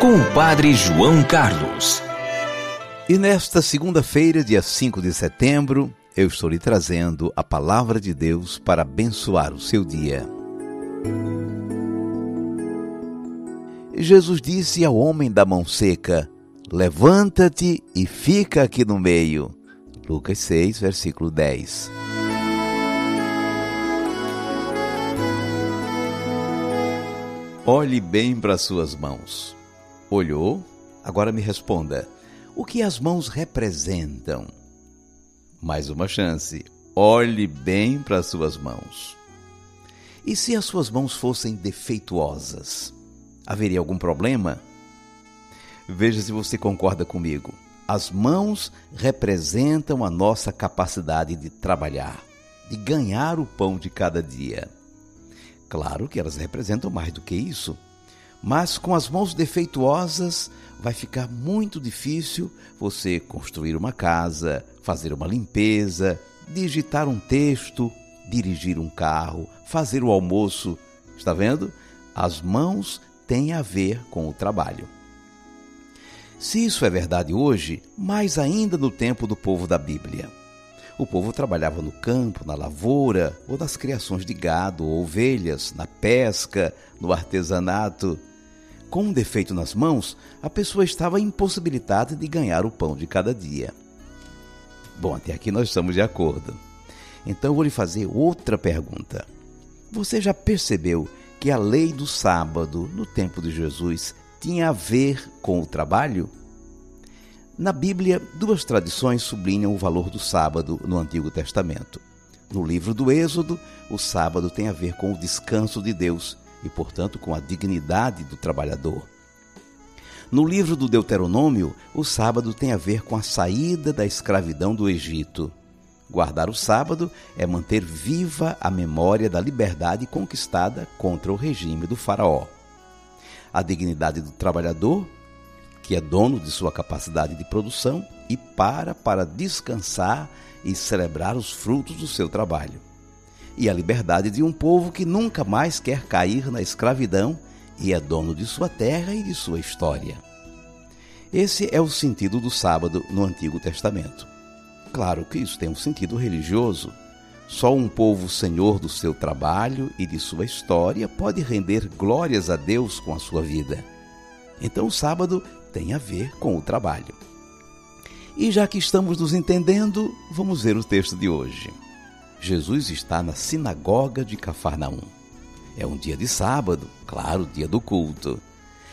com o Padre João Carlos. E nesta segunda-feira, dia 5 de setembro, eu estou lhe trazendo a palavra de Deus para abençoar o seu dia. Jesus disse ao homem da mão seca: Levanta-te e fica aqui no meio. Lucas 6, versículo 10. Olhe bem para suas mãos. Olhou? Agora me responda: o que as mãos representam? Mais uma chance. Olhe bem para suas mãos. E se as suas mãos fossem defeituosas? Haveria algum problema? Veja se você concorda comigo. As mãos representam a nossa capacidade de trabalhar, de ganhar o pão de cada dia. Claro que elas representam mais do que isso, mas com as mãos defeituosas vai ficar muito difícil você construir uma casa, fazer uma limpeza, digitar um texto, dirigir um carro, fazer o almoço. Está vendo? As mãos têm a ver com o trabalho. Se isso é verdade hoje, mais ainda no tempo do povo da Bíblia. O povo trabalhava no campo, na lavoura, ou nas criações de gado ou ovelhas, na pesca, no artesanato. Com um defeito nas mãos, a pessoa estava impossibilitada de ganhar o pão de cada dia. Bom, até aqui nós estamos de acordo. Então eu vou lhe fazer outra pergunta. Você já percebeu que a lei do sábado, no tempo de Jesus, tinha a ver com o trabalho? Na Bíblia, duas tradições sublinham o valor do sábado no Antigo Testamento. No livro do Êxodo, o sábado tem a ver com o descanso de Deus e, portanto, com a dignidade do trabalhador. No livro do Deuteronômio, o sábado tem a ver com a saída da escravidão do Egito. Guardar o sábado é manter viva a memória da liberdade conquistada contra o regime do Faraó. A dignidade do trabalhador que é dono de sua capacidade de produção e para para descansar e celebrar os frutos do seu trabalho. E a liberdade de um povo que nunca mais quer cair na escravidão e é dono de sua terra e de sua história. Esse é o sentido do sábado no Antigo Testamento. Claro que isso tem um sentido religioso. Só um povo senhor do seu trabalho e de sua história pode render glórias a Deus com a sua vida. Então o sábado tem a ver com o trabalho. E já que estamos nos entendendo, vamos ver o texto de hoje. Jesus está na sinagoga de Cafarnaum. É um dia de sábado, claro, dia do culto.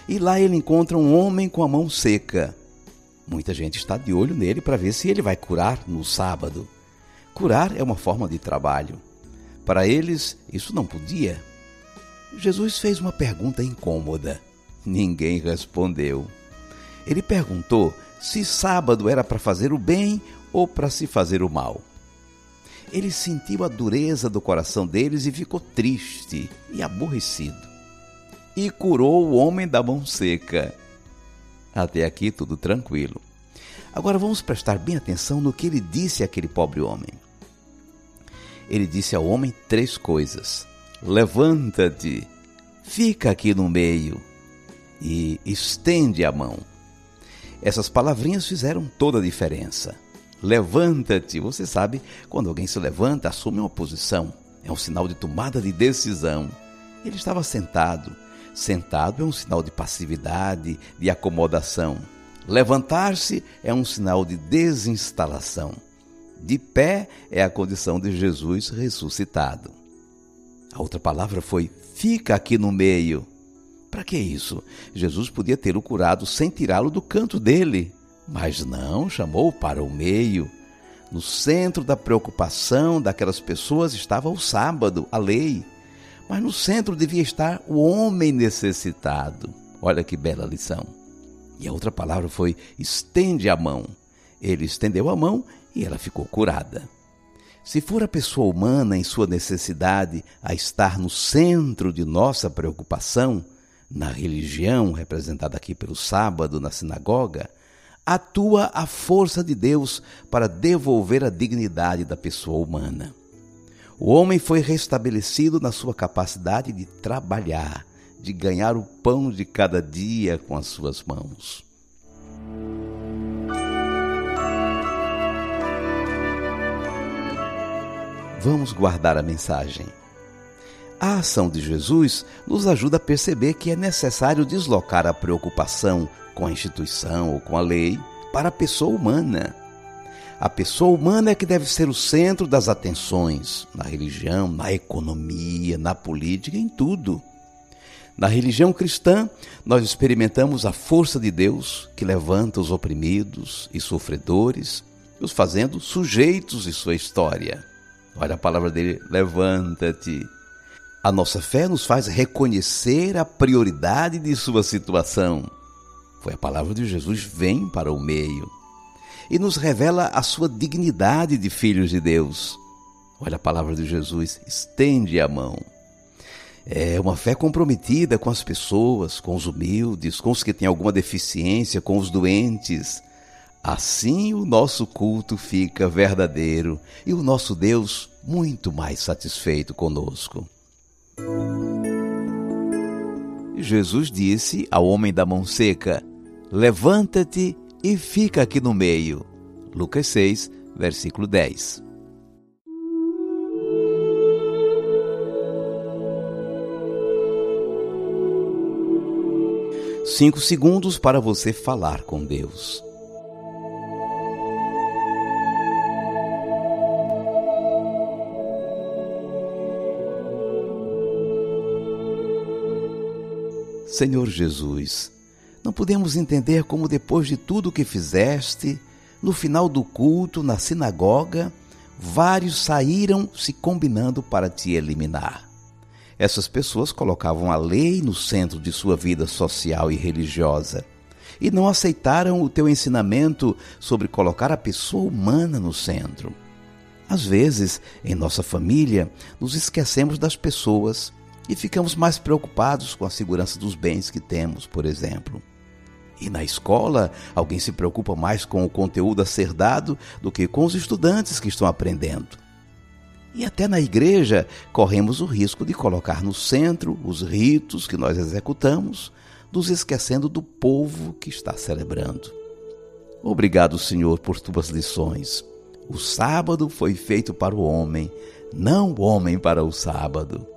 E lá ele encontra um homem com a mão seca. Muita gente está de olho nele para ver se ele vai curar no sábado. Curar é uma forma de trabalho. Para eles, isso não podia. Jesus fez uma pergunta incômoda. Ninguém respondeu. Ele perguntou se sábado era para fazer o bem ou para se fazer o mal. Ele sentiu a dureza do coração deles e ficou triste e aborrecido. E curou o homem da mão seca. Até aqui tudo tranquilo. Agora vamos prestar bem atenção no que ele disse àquele pobre homem. Ele disse ao homem três coisas: Levanta-te, fica aqui no meio e estende a mão. Essas palavrinhas fizeram toda a diferença. Levanta-te. Você sabe, quando alguém se levanta, assume uma posição. É um sinal de tomada de decisão. Ele estava sentado. Sentado é um sinal de passividade, de acomodação. Levantar-se é um sinal de desinstalação. De pé é a condição de Jesus ressuscitado. A outra palavra foi: fica aqui no meio. Para que isso? Jesus podia tê-lo curado sem tirá-lo do canto dele, mas não, chamou para o meio. No centro da preocupação daquelas pessoas estava o sábado, a lei. Mas no centro devia estar o homem necessitado. Olha que bela lição. E a outra palavra foi: estende a mão. Ele estendeu a mão e ela ficou curada. Se for a pessoa humana em sua necessidade a estar no centro de nossa preocupação, na religião representada aqui pelo sábado na sinagoga, atua a força de Deus para devolver a dignidade da pessoa humana. O homem foi restabelecido na sua capacidade de trabalhar, de ganhar o pão de cada dia com as suas mãos. Vamos guardar a mensagem. A ação de Jesus nos ajuda a perceber que é necessário deslocar a preocupação com a instituição ou com a lei para a pessoa humana. A pessoa humana é que deve ser o centro das atenções na religião, na economia, na política, em tudo. Na religião cristã, nós experimentamos a força de Deus que levanta os oprimidos e sofredores, os fazendo sujeitos de sua história. Olha a palavra dele: levanta-te. A nossa fé nos faz reconhecer a prioridade de sua situação. Foi a palavra de Jesus: vem para o meio e nos revela a sua dignidade de filhos de Deus. Olha a palavra de Jesus, estende a mão. É uma fé comprometida com as pessoas, com os humildes, com os que têm alguma deficiência, com os doentes. Assim o nosso culto fica verdadeiro e o nosso Deus muito mais satisfeito conosco. Jesus disse ao homem da mão seca: Levanta-te e fica aqui no meio. Lucas 6, versículo 10. Cinco segundos para você falar com Deus. Senhor Jesus, não podemos entender como, depois de tudo o que fizeste, no final do culto, na sinagoga, vários saíram se combinando para te eliminar. Essas pessoas colocavam a lei no centro de sua vida social e religiosa e não aceitaram o teu ensinamento sobre colocar a pessoa humana no centro. Às vezes, em nossa família, nos esquecemos das pessoas e ficamos mais preocupados com a segurança dos bens que temos, por exemplo. E na escola, alguém se preocupa mais com o conteúdo a ser dado do que com os estudantes que estão aprendendo. E até na igreja, corremos o risco de colocar no centro os ritos que nós executamos, nos esquecendo do povo que está celebrando. Obrigado, Senhor, por tuas lições. O sábado foi feito para o homem, não o homem para o sábado.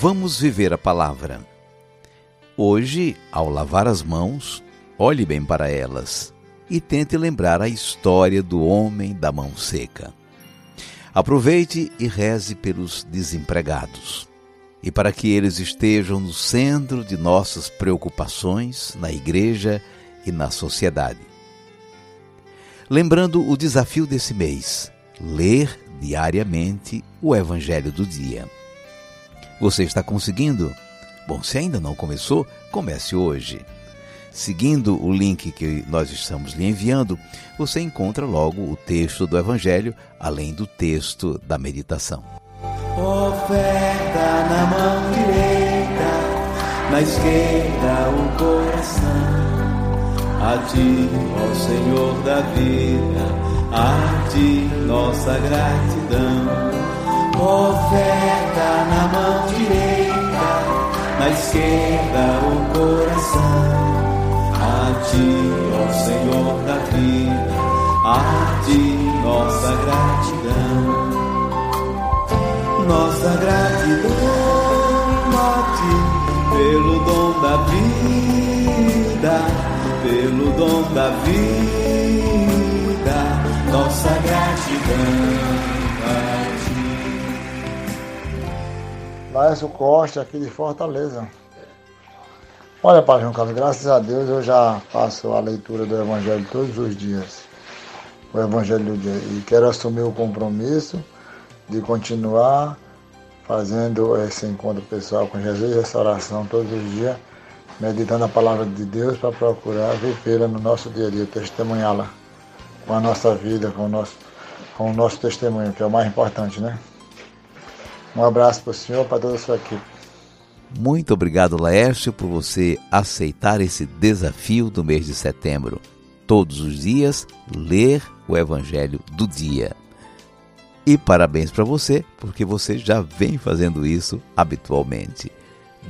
Vamos viver a palavra. Hoje, ao lavar as mãos, Olhe bem para elas e tente lembrar a história do homem da mão seca. Aproveite e reze pelos desempregados e para que eles estejam no centro de nossas preocupações na igreja e na sociedade. Lembrando o desafio desse mês: ler diariamente o Evangelho do dia. Você está conseguindo? Bom, se ainda não começou, comece hoje. Seguindo o link que nós estamos lhe enviando, você encontra logo o texto do Evangelho, além do texto da meditação. Oferta na mão direita, na esquerda o coração. A ti, ó Senhor da vida, a ti nossa gratidão. Oferta na mão direita, na esquerda o coração A ti, ó Senhor da vida, a ti nossa gratidão. Nossa gratidão a ti pelo dom da vida, pelo dom da vida. Nossa gratidão Laércio Costa, aqui de Fortaleza. Olha, Pai João Carlos, graças a Deus eu já faço a leitura do Evangelho todos os dias. O Evangelho do dia. E quero assumir o compromisso de continuar fazendo esse encontro pessoal com Jesus, essa oração todos os dias, meditando a palavra de Deus para procurar vivê-la no nosso dia a dia, testemunhá-la com a nossa vida, com o nosso, com o nosso testemunho, que é o mais importante, né? Um abraço para o senhor, para toda a sua equipe. Muito obrigado, Laércio, por você aceitar esse desafio do mês de setembro. Todos os dias, ler o Evangelho do dia. E parabéns para você, porque você já vem fazendo isso habitualmente.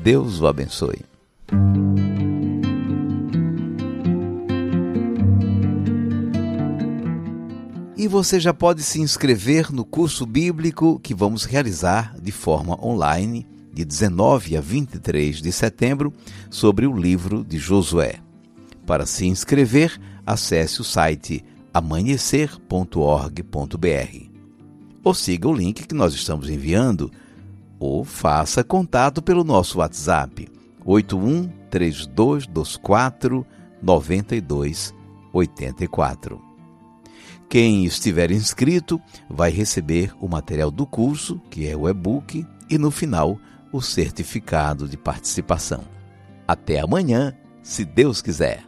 Deus o abençoe. E você já pode se inscrever no curso bíblico que vamos realizar de forma online de 19 a 23 de setembro sobre o livro de Josué. Para se inscrever, acesse o site amanhecer.org.br. Ou siga o link que nós estamos enviando, ou faça contato pelo nosso WhatsApp 81 3224 9284. Quem estiver inscrito vai receber o material do curso, que é o e-book, e no final o certificado de participação. Até amanhã, se Deus quiser.